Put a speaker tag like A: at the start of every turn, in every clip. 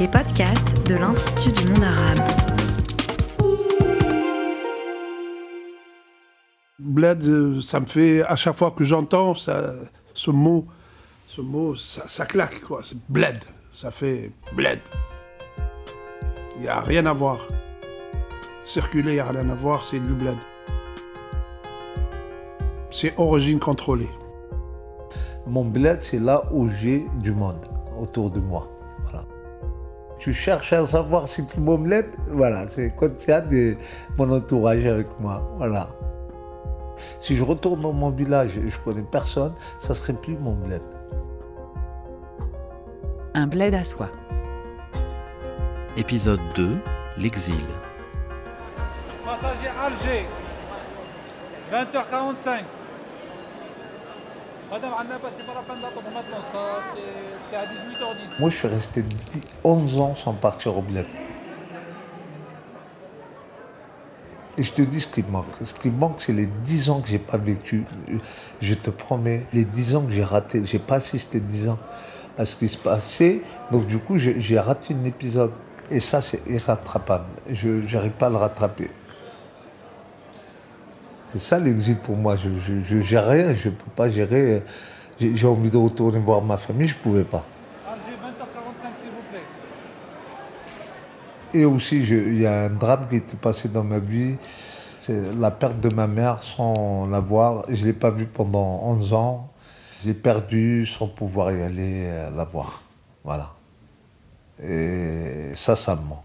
A: les podcasts de l'Institut du monde arabe.
B: Bled, euh, ça me fait, à chaque fois que j'entends ça, ce mot, ce mot, ça, ça claque, quoi. C'est bled. Ça fait bled. Il n'y a rien à voir. Circuler, il n'y a rien à voir, c'est du bled. C'est origine contrôlée.
C: Mon bled, c'est là où j'ai du monde autour de moi. Voilà. Tu cherches à savoir c'est qui mon bled Voilà, c'est quand il y a de, mon entourage avec moi. Voilà. Si je retourne dans mon village et je connais personne, ça serait plus mon bled.
D: Un bled à soi.
E: Épisode 2 L'exil.
F: Passager Alger, 20h45. Madame, pas la d'attendre maintenant, ça, c'est- à 18h10.
C: Moi, je suis resté 10 11 ans sans partir au bled. Et je te dis ce qui manque. Ce qui manque, c'est les 10 ans que j'ai pas vécu. Je te promets, les 10 ans que j'ai raté. J'ai pas assisté 10 ans à ce qui se passait. Donc, du coup, j'ai raté un épisode. Et ça, c'est irrattrapable. Je n'arrive pas à le rattraper. C'est ça l'exil pour moi. Je, je gère rien, je peux pas gérer. J'ai j'ai envie de retourner voir ma famille, je pouvais pas.
F: Alger, 20h45, s'il vous plaît.
C: Et aussi, il y a un drame qui était passé dans ma vie. C'est la perte de ma mère sans la voir. Je ne l'ai pas vue pendant 11 ans. Je l'ai perdue sans pouvoir y aller euh, la voir. Voilà. Et ça, ça me manque.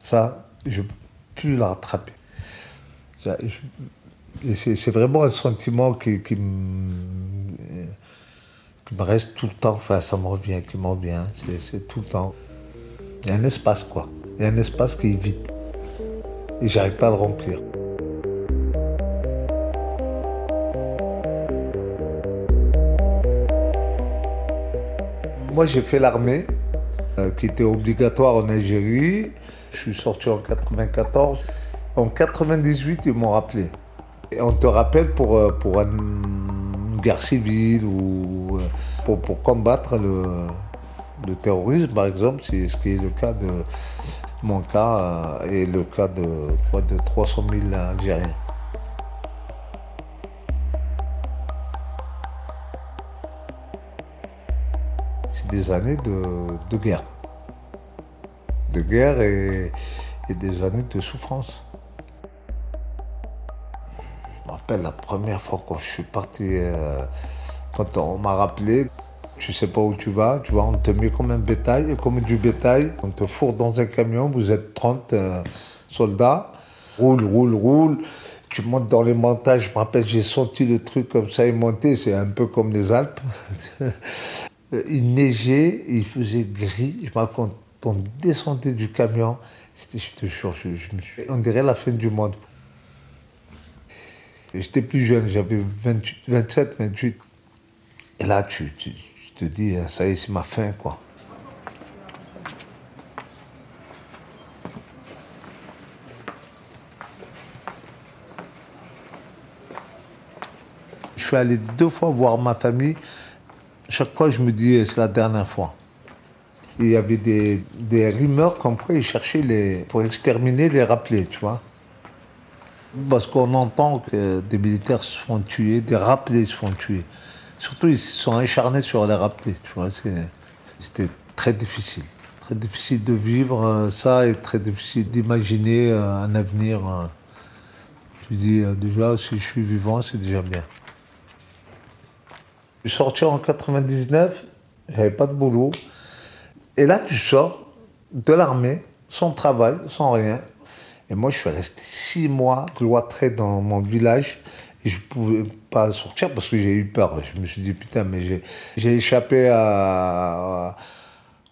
C: Ça, je ne peux plus la rattraper. Je- C'est vraiment un sentiment qui, qui me, reste tout le temps. Enfin, ça me revient, qui me revient. C'est- C'est tout le temps. Il y a un espace, quoi. Il y a un espace qui est vide. Et j'arrive pas à le remplir. Moi, j'ai fait l'armée, euh, qui était obligatoire en Algérie. Je suis sorti en 94. En 98, ils m'ont rappelé. On te rappelle pour, euh, une guerre civile ou euh, pour, combattre le, terrorisme, par exemple, c'est ce qui est le cas de mon cas euh, et le cas de, de 300 000 Algériens. C'est des années de, guerre. De guerre et des années de souffrance. La première fois quand je suis parti, euh, quand on m'a rappelé, tu sais pas où tu vas, tu vois, on te met comme un bétail, comme du bétail, on te fourre dans un camion, vous êtes 30 euh, soldats, roule, roule, roule, tu montes dans les montagnes, je me rappelle, j'ai senti le truc comme ça, il montait, c'est un peu comme les Alpes. Euh, il neigeait, il faisait gris, je me quand on descendait du camion, c'était, je te jure, on dirait la fin du monde. J'étais plus jeune, j'avais 28, 27, 28. Et là, tu, tu- te dis, ça y est, c'est ma fin, quoi. Je suis allé deux fois voir ma famille. Chaque fois, je me dis, c'est la dernière fois. Il y avait des, des rumeurs comme quoi ils cherchaient les, pour exterminer les rappelés, tu vois. Parce qu'on entend que des militaires se font tuer, des rappelés se font tuer. Surtout, ils se sont acharnés sur les rappelés, tu C'était très difficile. Très difficile de vivre euh, ça et très difficile d'imaginer euh, un avenir. euh. Je dis, déjà, si je suis vivant, c'est déjà bien. Je suis sorti en 99, j'avais pas de boulot. Et là, tu sors de l'armée, sans travail, sans rien. Et moi, je suis resté six mois cloîtré dans mon village. Et je pouvais pas sortir parce que j'ai eu peur. Je me suis dit, putain, mais j'ai, échappé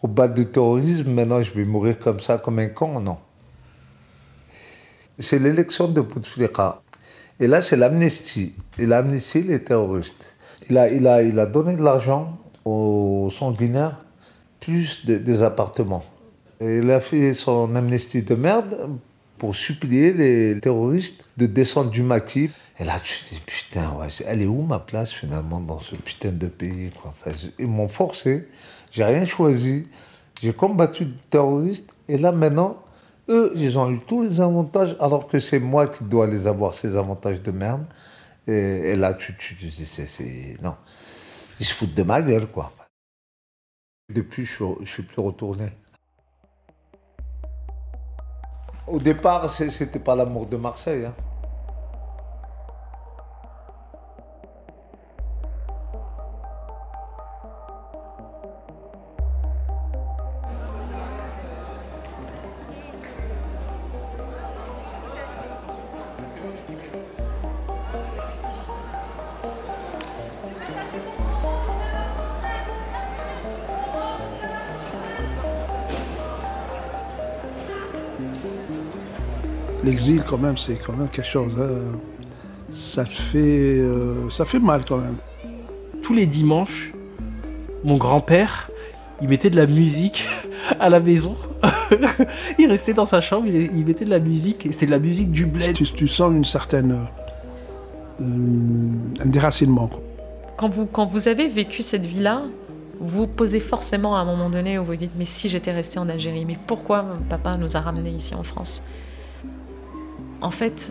C: au bas du terrorisme. Maintenant, je vais mourir comme ça, comme un con. Non? C'est l'élection de Bouteflika. Et là, c'est l'amnistie. Et l'amnistie, les terroristes. Il a, il, a, il a donné de l'argent aux sanguinaires, plus de- des appartements. Et il a fait son amnistie de merde pour supplier les terroristes de descendre du maquis. Et là, tu te dis, putain, ouais, elle est où ma place finalement dans ce putain de pays quoi Ils m'ont forcé, j'ai rien choisi. J'ai combattu des terroristes et là maintenant, eux, ils ont eu tous les avantages alors que c'est moi qui dois les avoir, ces avantages de merde. Et, là, tu, tu, tu c'est, non. Ils se foutent de ma gueule, quoi. Depuis, je ne suis plus retourné. Au départ, c'était pas l'amour de Marseille. Hein.
B: L'exil, quand même, c'est quand même quelque chose. Hein. Ça fait, euh, ça fait mal quand même.
D: Tous les dimanches, mon grand-père, il mettait de la musique à la maison. il restait dans sa chambre, il, mettait de la musique, et c'était de la musique du bled.
B: Tu, sens une certaine. Euh, un déracinement.
E: Quand vous, quand vous avez vécu cette vie-là, vous posez forcément à un moment donné où vous dites Mais si j'étais resté en Algérie, mais pourquoi papa nous a ramenés ici en France? En fait,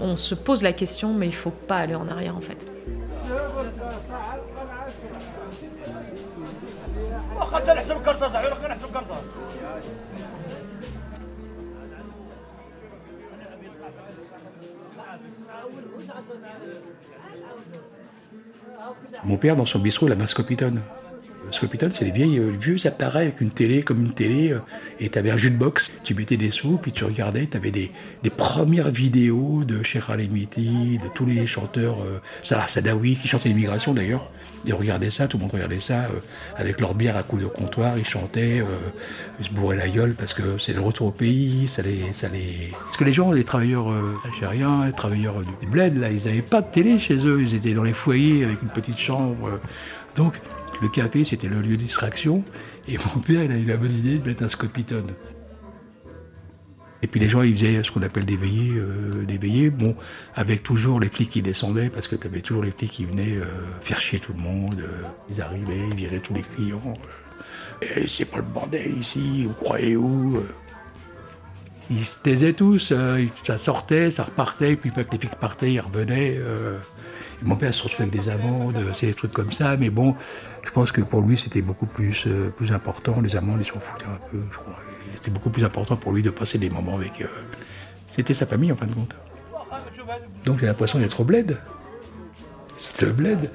E: on se pose la question, mais il faut pas aller en arrière en fait.
G: Mon père, dans son bistrot, la mascopitone. Scopitone, c'est les euh, vieux appareils avec une télé, comme une télé, euh, et tu avais un jus de boxe. Tu mettais des sous, puis tu regardais, tu avais des, premières vidéos de Cheikh Alemiti, de tous les chanteurs, euh, Salah Sadawi, qui chantaient l'immigration d'ailleurs. Ils regardaient ça, tout le monde regardait ça, avec leur bière à coups de comptoir, ils chantaient, ils se bourraient la gueule parce que c'est le retour au pays, ça les, ça les... Parce que les gens, les travailleurs algériens, les travailleurs du bled, là, ils n'avaient pas de télé chez eux, ils étaient dans les foyers avec une petite chambre. Donc, le café, c'était le lieu de distraction. Et mon père, il a eu la bonne idée de mettre un scopitone. Et puis les gens, ils faisaient ce qu'on appelle des veillées, euh, des veillées, bon, avec toujours les flics qui descendaient, parce que tu avais toujours les flics qui venaient euh, faire chier tout le monde. Euh, ils arrivaient, ils viraient tous les clients. et c'est pas le bordel ici, vous croyez où Ils se taisaient tous, ça sortait, ça repartait, puis que les flics partaient, ils revenaient. Mon père se retrouvait avec des amendes, c'est des trucs comme ça, mais bon, je pense que pour lui, c'était beaucoup plus, euh, important. Les amendes, ils s'en foutaient un peu. C'était beaucoup plus important pour lui de passer des moments avec. eux. C'était sa famille, en fin de compte. Donc j'ai l'impression d'être au bled. C'est le bled.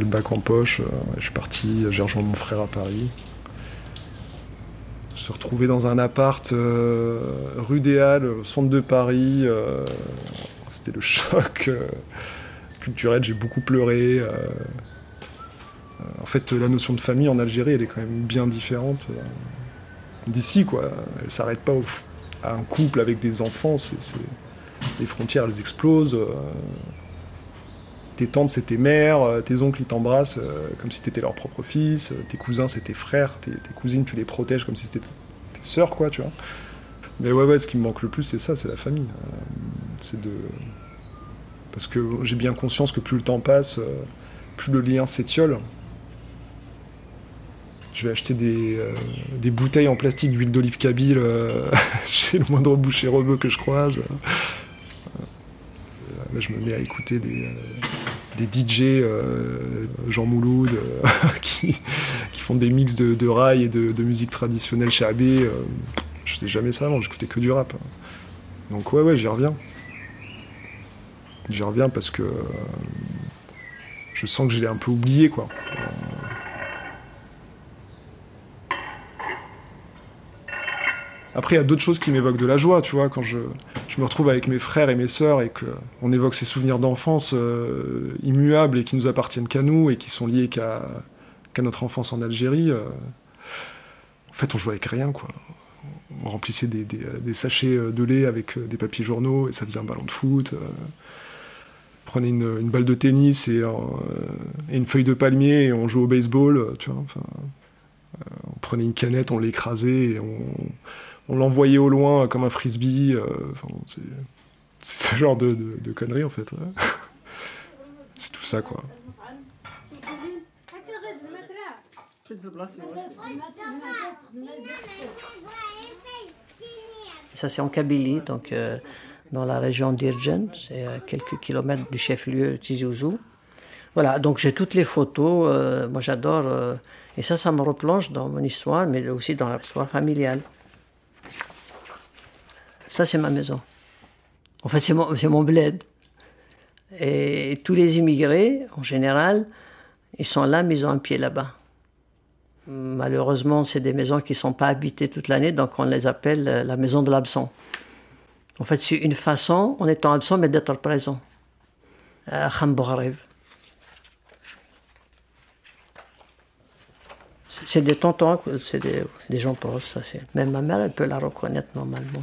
H: Le bac en poche, euh, je suis parti, j'ai rejoint mon frère à Paris. Se retrouver dans un appart euh, rue des Halles, au centre de Paris, euh, c'était le choc culturel, j'ai beaucoup pleuré. en fait, la notion de famille en Algérie, elle est quand même bien différente d'ici, quoi. Elle s'arrête pas à un couple avec des enfants, les frontières, elles explosent tes tantes, c'est tes mères, euh, tes oncles, ils t'embrassent euh, comme si t'étais leur propre fils, euh, tes cousins, c'est tes frères, tes, cousines, tu les protèges comme si c'était tes sœurs, quoi, tu vois. Mais ouais, ouais, ce qui me manque le plus, c'est ça, c'est la famille. c'est de. Parce que j'ai bien conscience que plus le temps passe, plus le lien s'étiole. Je vais acheter des, bouteilles en plastique d'huile d'olive kabyle chez le moindre boucher rebeu que je croise. Je me mets à écouter des, des DJ, euh, Jean Mouloud, euh, qui, font des mix de, de et de, musique traditionnelle chez AB. Euh, je faisais jamais ça avant, j'écoutais que du rap. Donc ouais, ouais, j'y reviens. J'y reviens parce que je sens que je l'ai un peu oublié, quoi. Après, il y a d'autres choses qui m'évoquent de la joie, tu vois, quand je, me retrouve avec mes frères et mes sœurs et qu'on évoque ces souvenirs d'enfance euh, immuables et qui nous appartiennent qu'à nous et qui sont liés qu'à notre enfance en Algérie. Euh, en fait, on joue avec rien, quoi. on remplissait des, des sachets de lait avec euh, des papiers journaux et ça faisait un ballon de foot. euh. on prenait une, balle de tennis et, euh, une feuille de palmier et on jouait au baseball, euh, tu vois. Euh, on prenait une canette, on l'écrasait et on, on l'envoyait au loin comme un frisbee. euh, enfin, c'est, ce genre de, conneries en fait. c'est tout ça quoi.
I: Ça, c'est en Kabylie, donc euh, dans la région d'Irjen, c'est à quelques kilomètres du chef-lieu Tizi Ouzou. Voilà, donc j'ai toutes les photos, euh, moi j'adore, euh, et ça, ça me replonge dans mon histoire, mais aussi dans l'histoire familiale. Ça, c'est ma maison. En fait, c'est mon, bled. Et tous les immigrés, en général, ils sont là, mais ils ont un pied là-bas. Malheureusement, c'est des maisons qui ne sont pas habitées toute l'année, donc on les appelle euh, la maison de l'absent. En fait, c'est une façon, en étant absent, mais d'être présent. Euh. C'est des tontons, c'est des, gens proches. Ça, Même ma mère, elle peut la reconnaître normalement.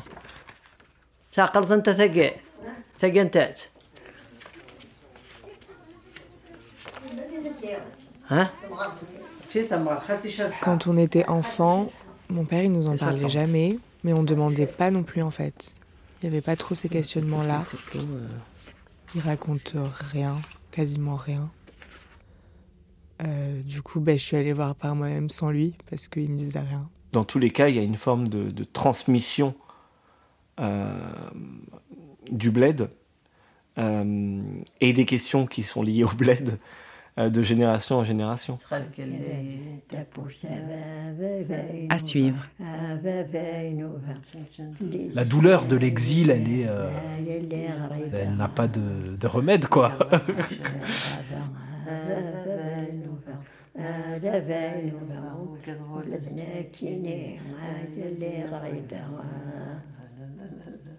I: Ça, قرص أنت ثقة. ثقة أنت. Hein
J: Quand on était enfant, mon père il nous en
I: Et ça
J: parlait
I: tente.
J: jamais, mais on demandait pas non plus en fait. Il n'y avait pas trop ces questionnements-là. Il raconte rien, quasiment rien. Euh, du coup, ben, je suis allée voir par moi-même sans lui parce qu'il me disait rien.
K: Dans tous les cas, il y a une forme de, de transmission euh, du bled euh, et des questions qui sont liées au bled euh, de génération en génération.
A: À suivre.
D: La douleur de l'exil, elle est. euh, elle n'a pas de, de remède, quoi. la la la la.